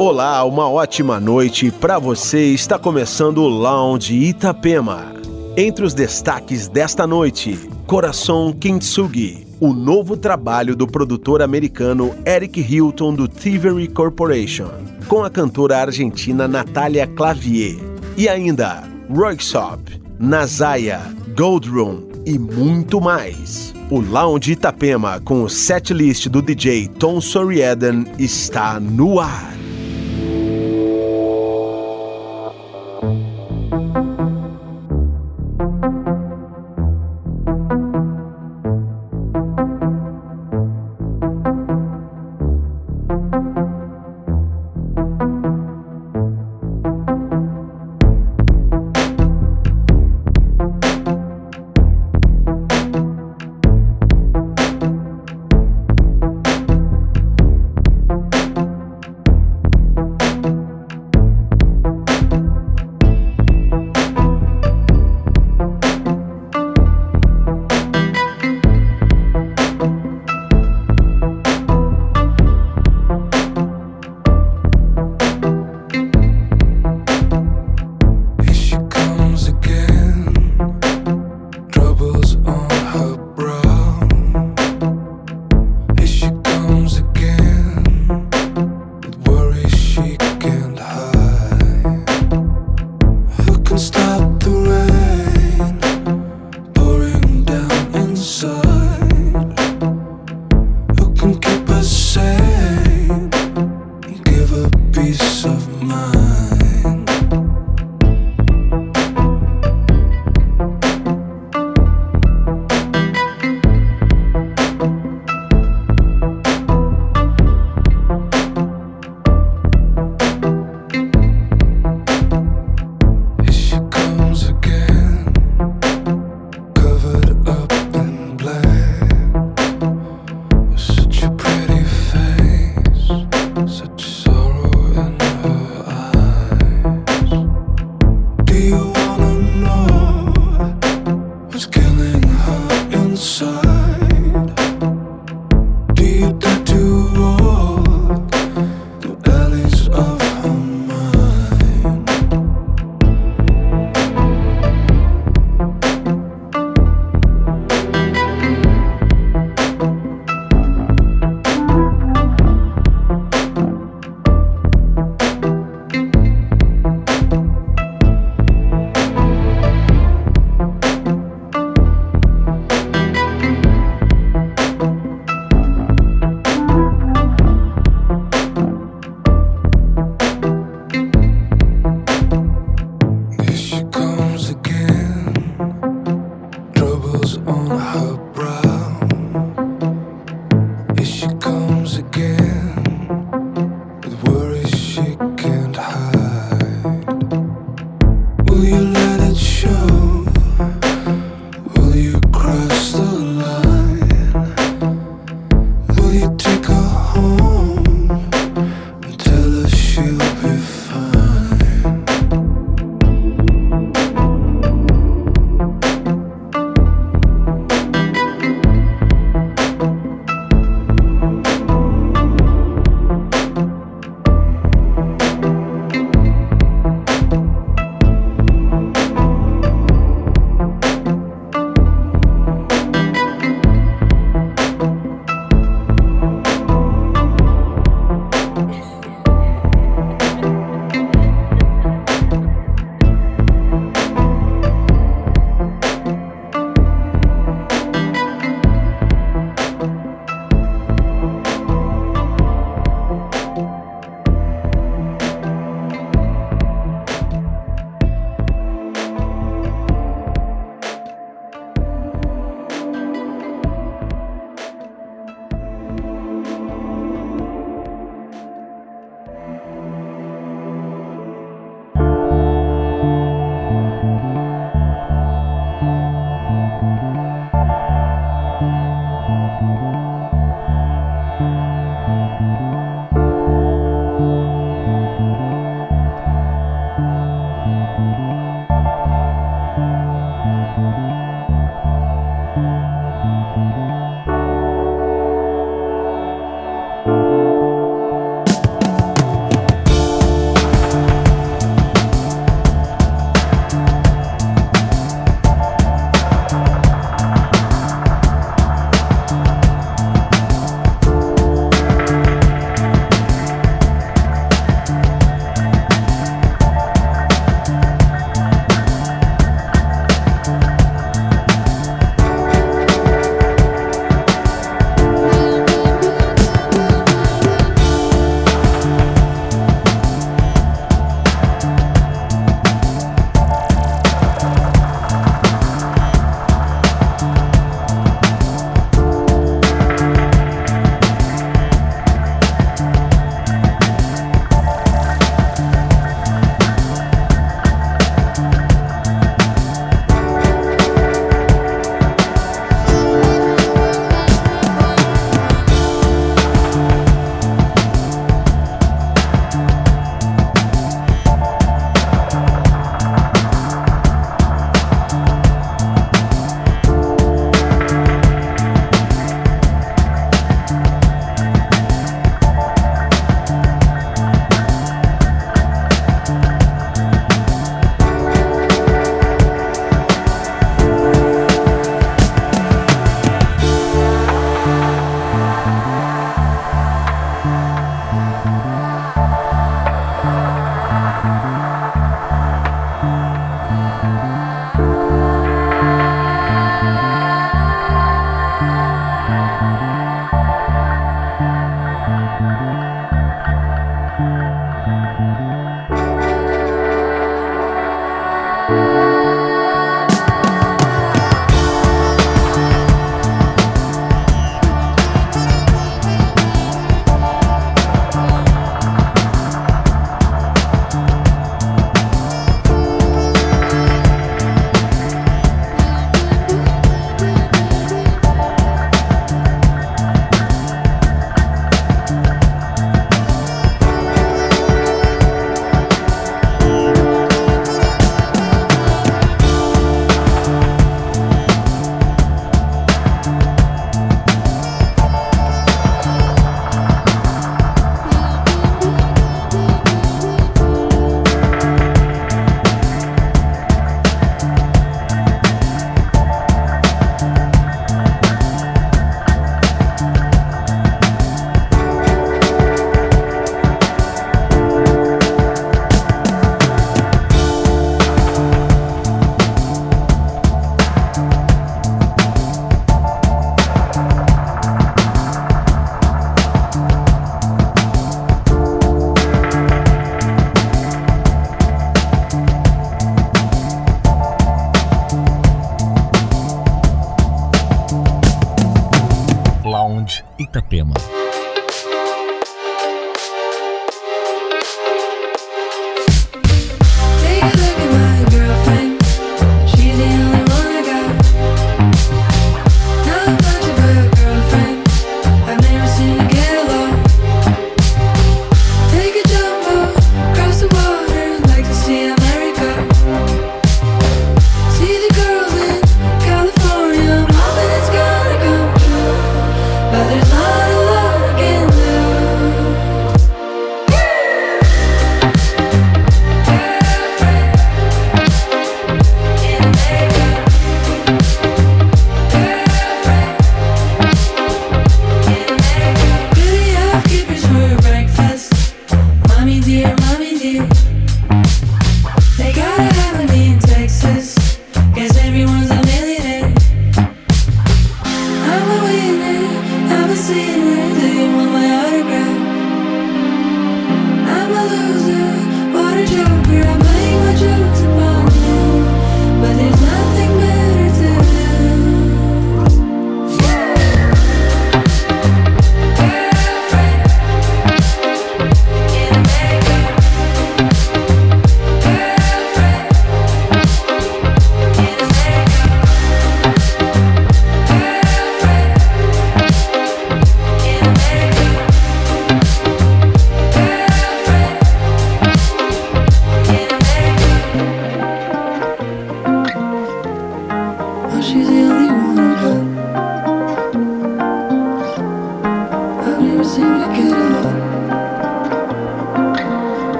Olá, uma ótima noite para você. Está começando o Lounge Itapema. Entre os destaques desta noite, Coração Kintsugi, o novo trabalho do produtor americano Eric Hilton do Thievery Corporation, com a cantora argentina Natália Clavier. E ainda, Royksop, Nazaya, Goldroom e muito mais. O Lounge Itapema, com o setlist do DJ Tom Soriaden, está no ar.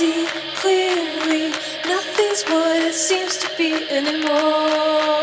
see clearly, nothing's what it seems to be anymore.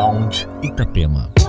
Lounge Itapema.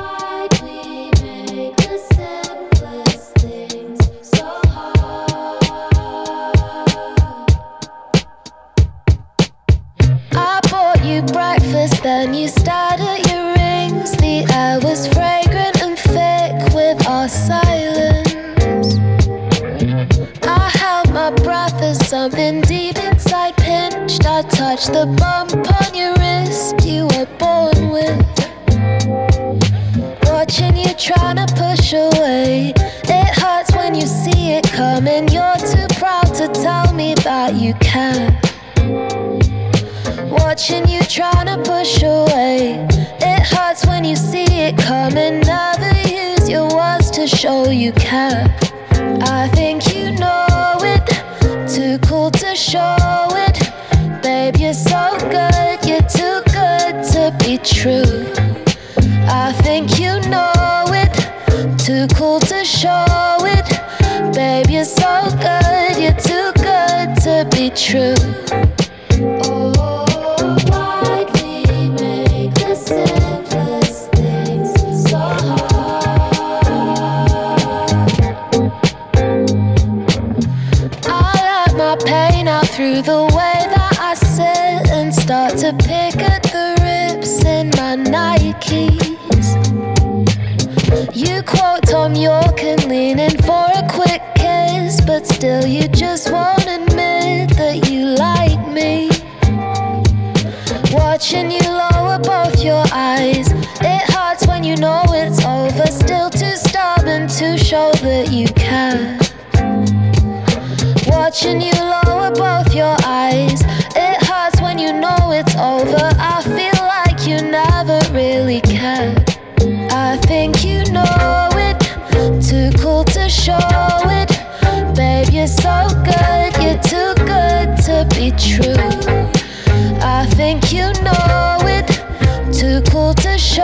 Watching you lower both your eyes. It hurts when you know it's over. I feel like you never really care. I think you know it. Too cool to show it. Babe, you're so good. You're too good to be true. I think you know it. Too cool to show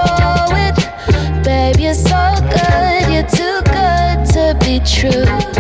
it. Babe, you're so good. You're too good to be true.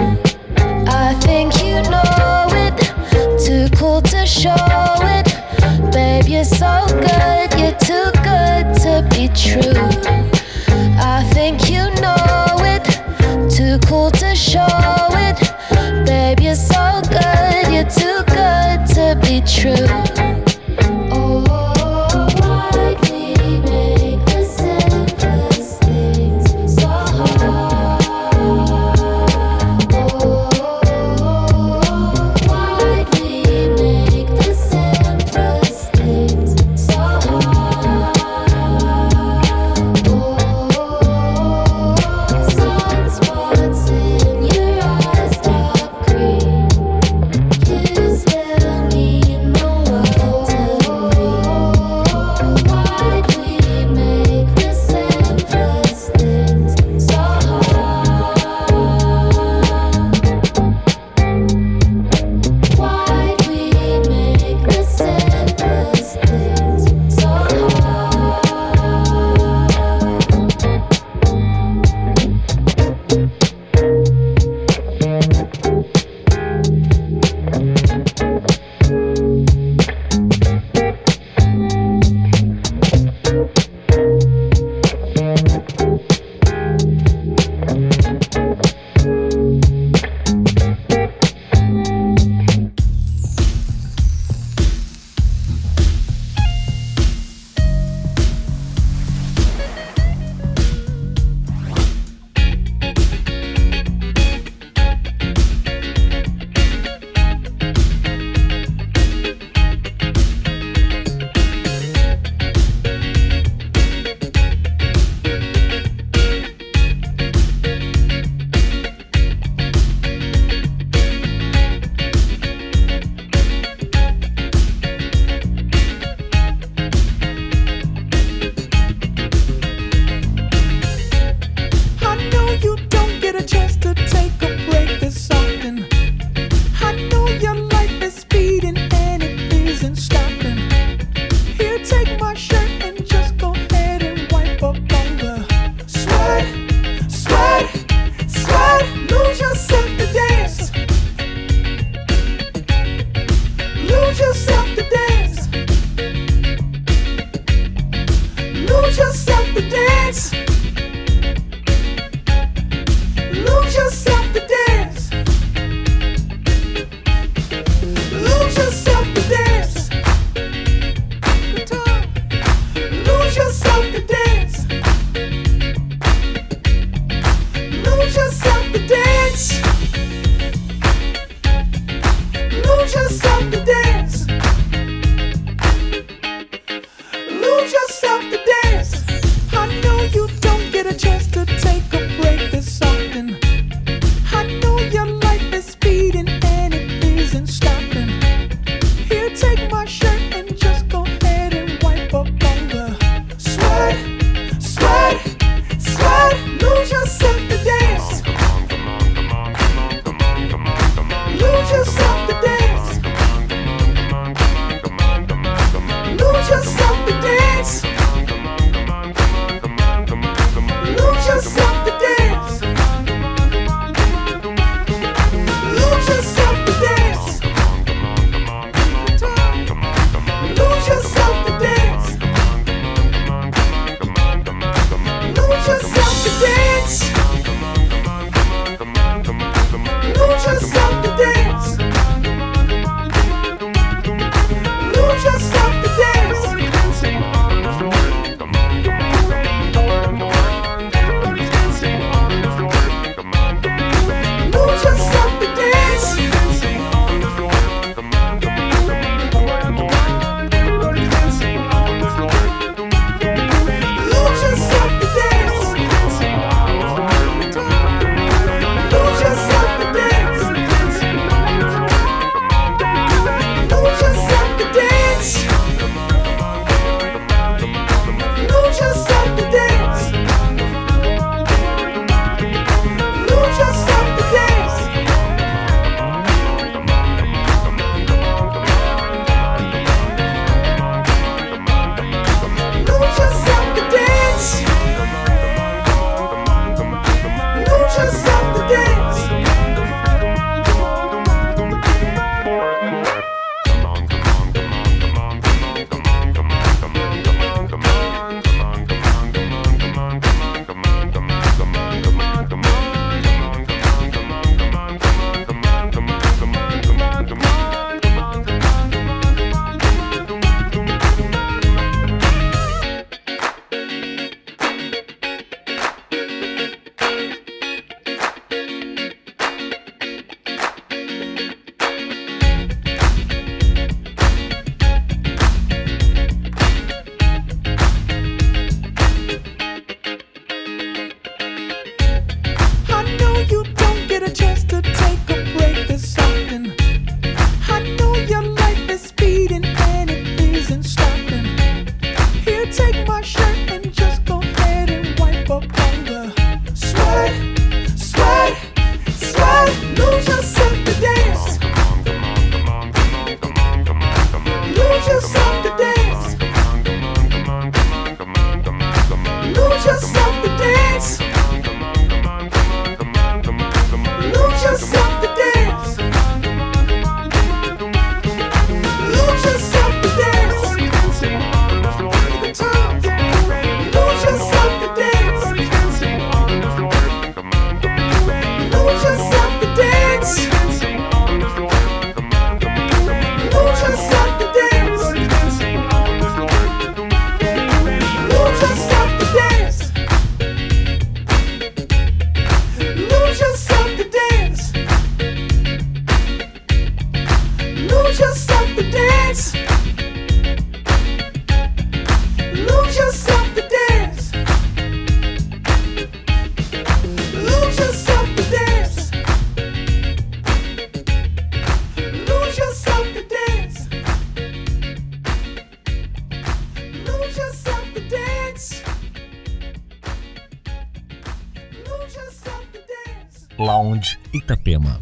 Itapema.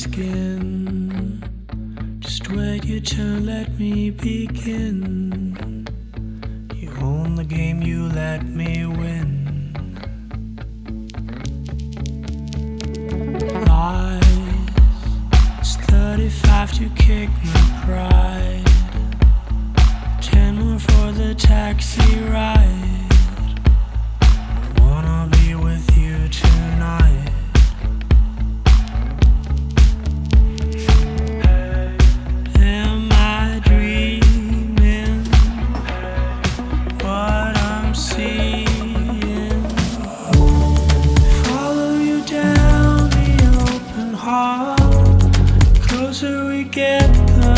Skin. We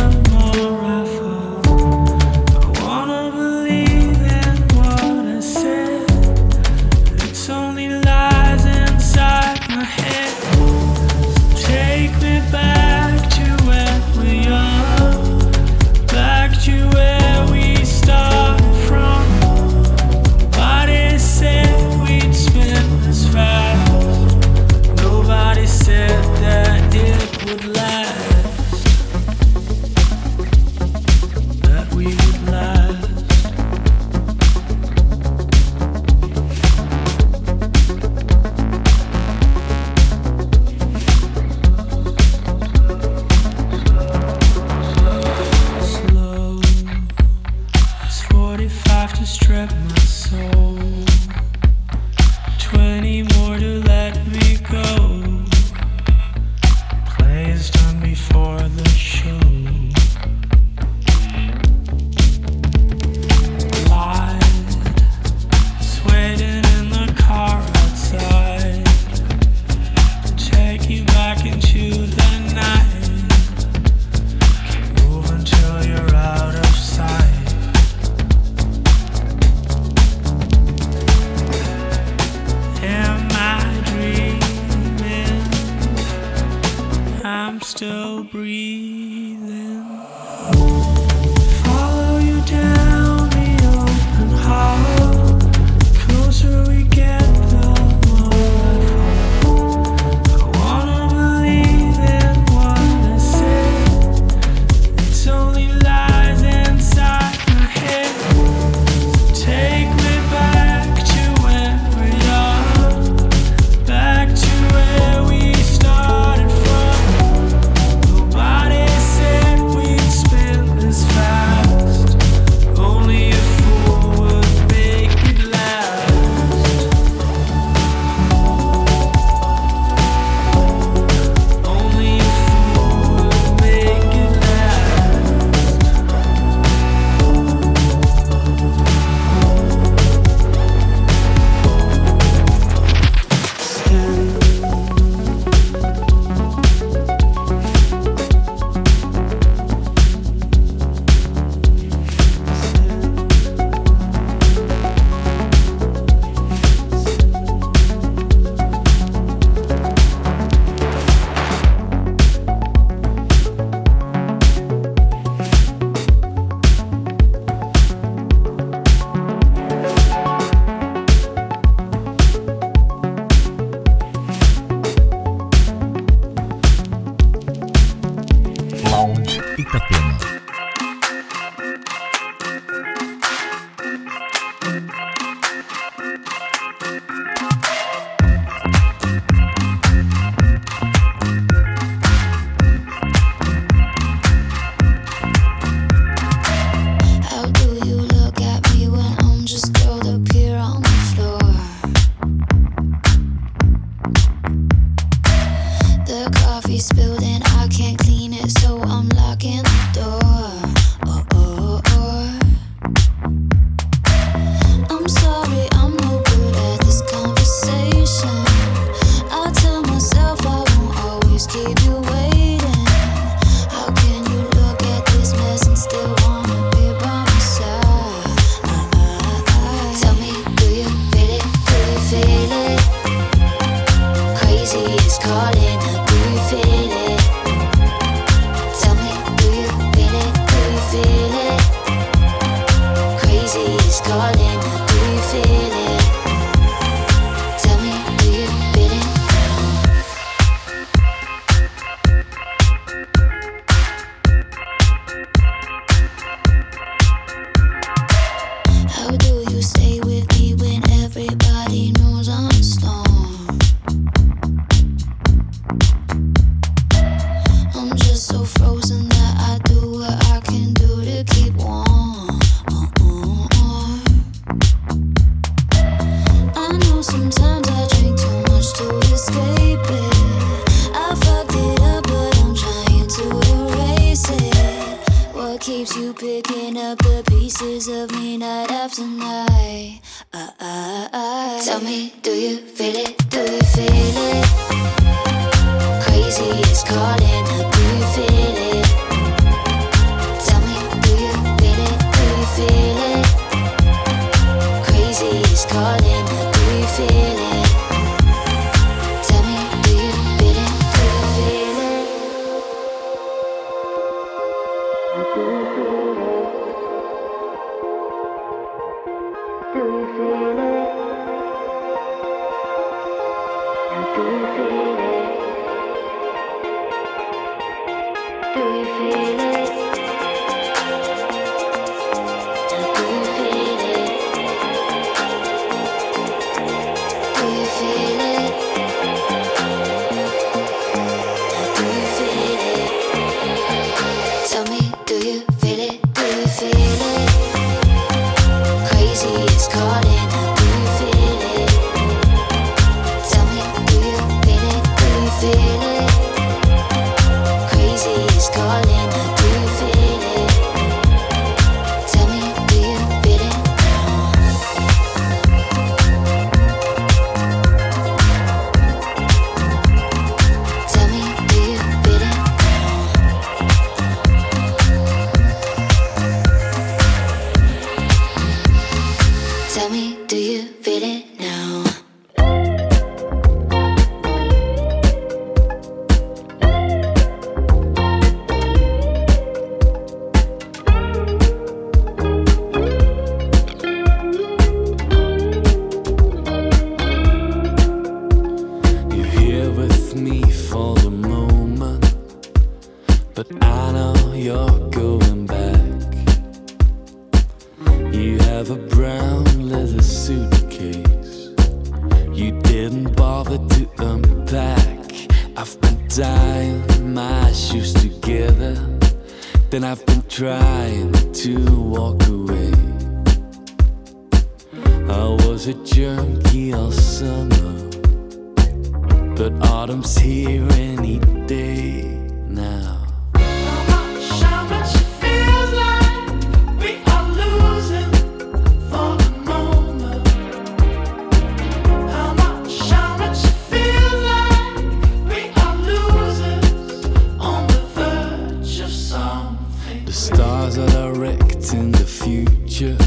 The stars are directing the future,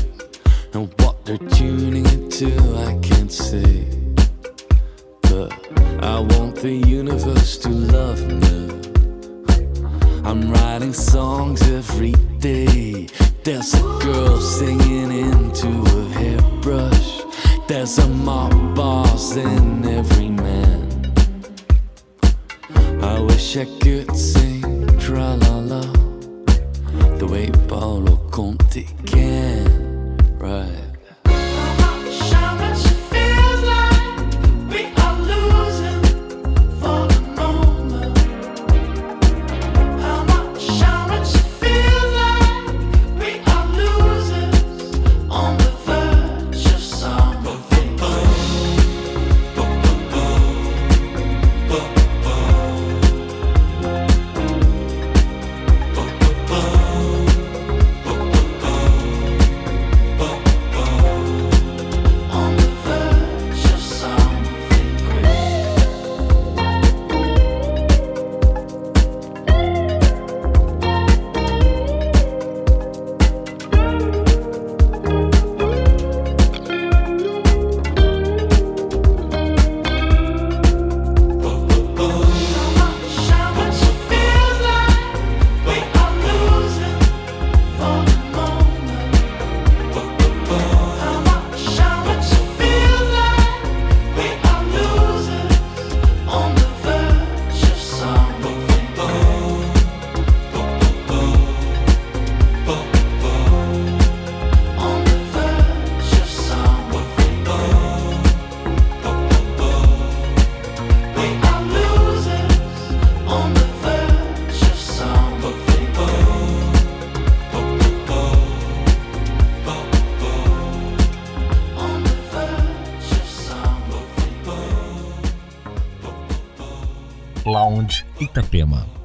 and what they're tuning into, I can't say. But I want the universe to love me. I'm writing songs every day. There's a girl singing into a hairbrush. There's a mob boss in every man. I wish I could sing tra la la. the way Paolo Conte can. Itapema.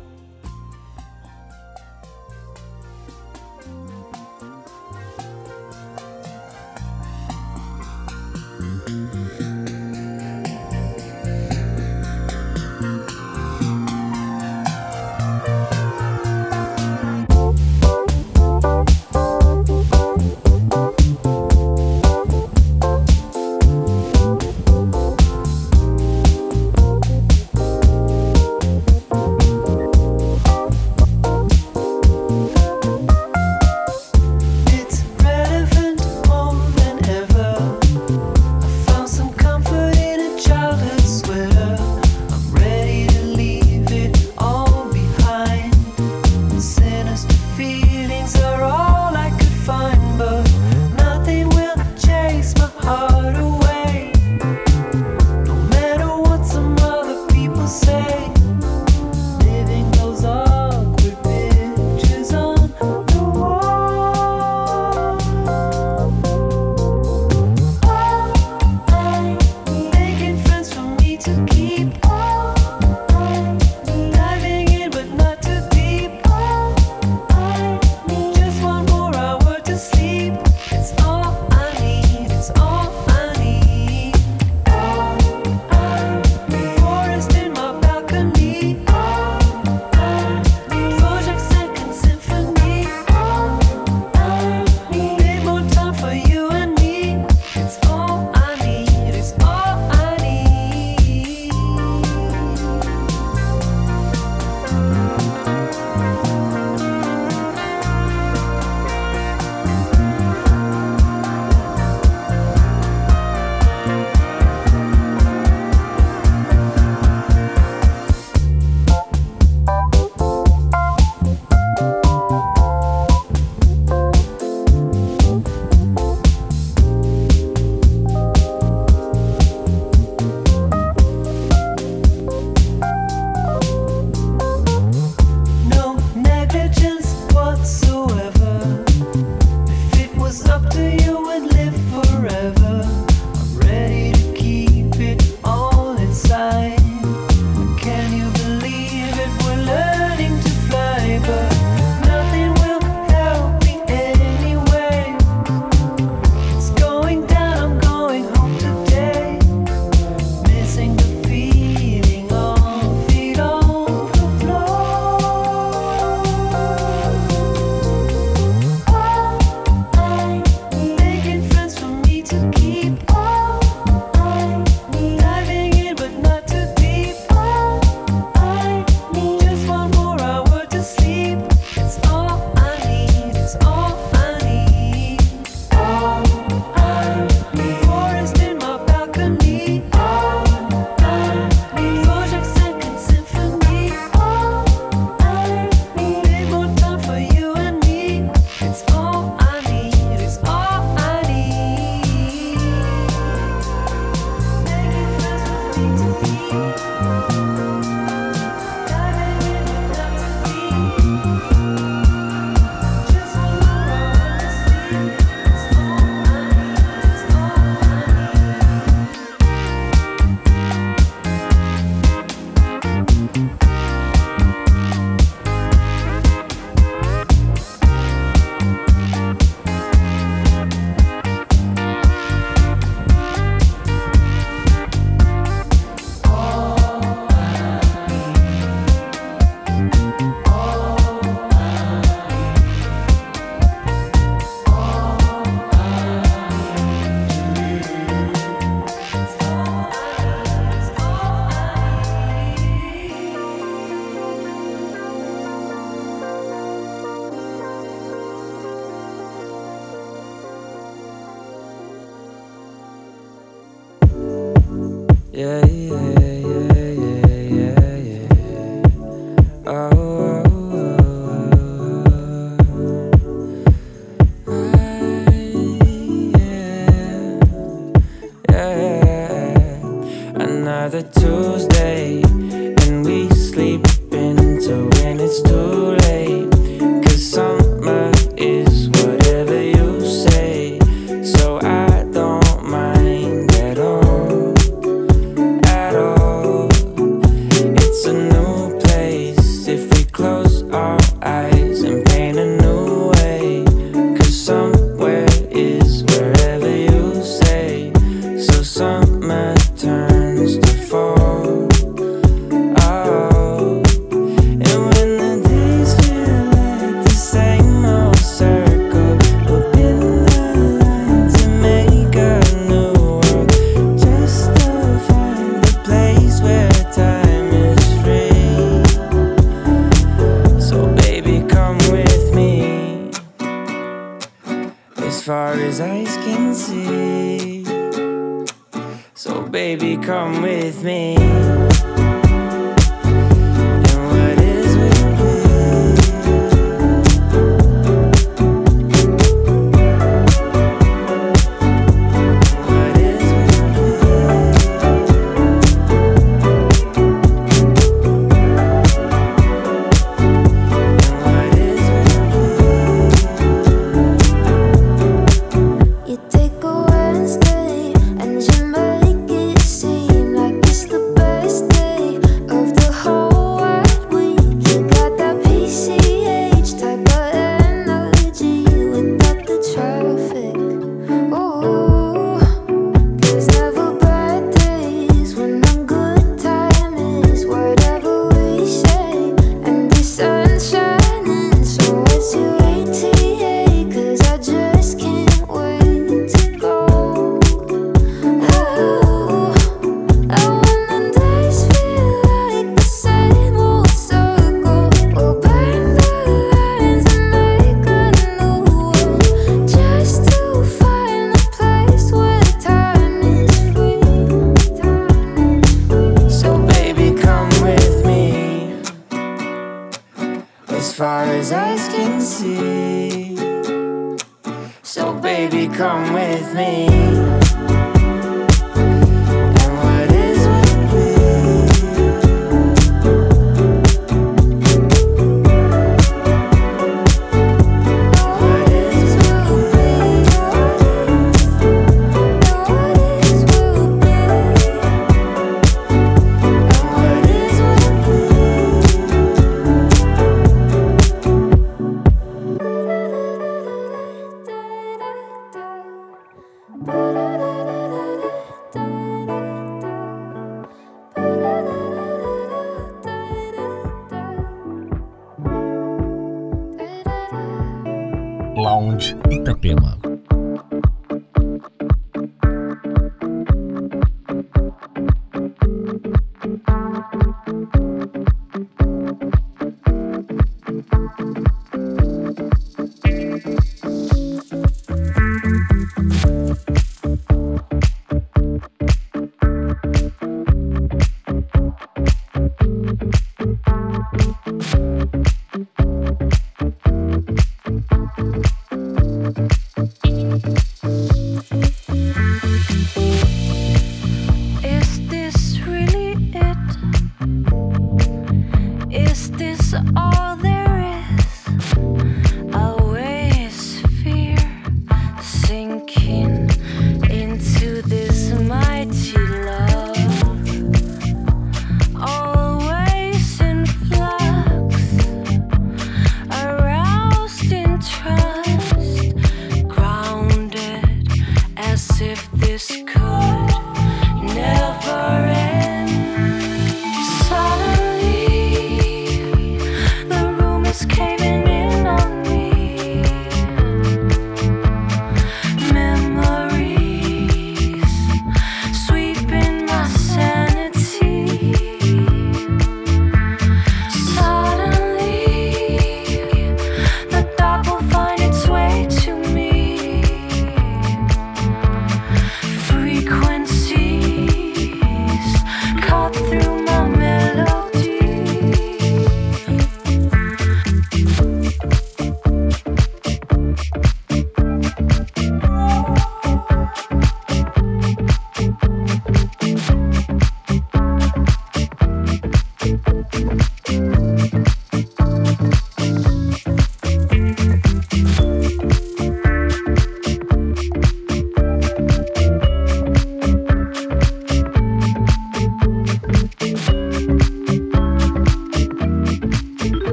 Baby, come with me.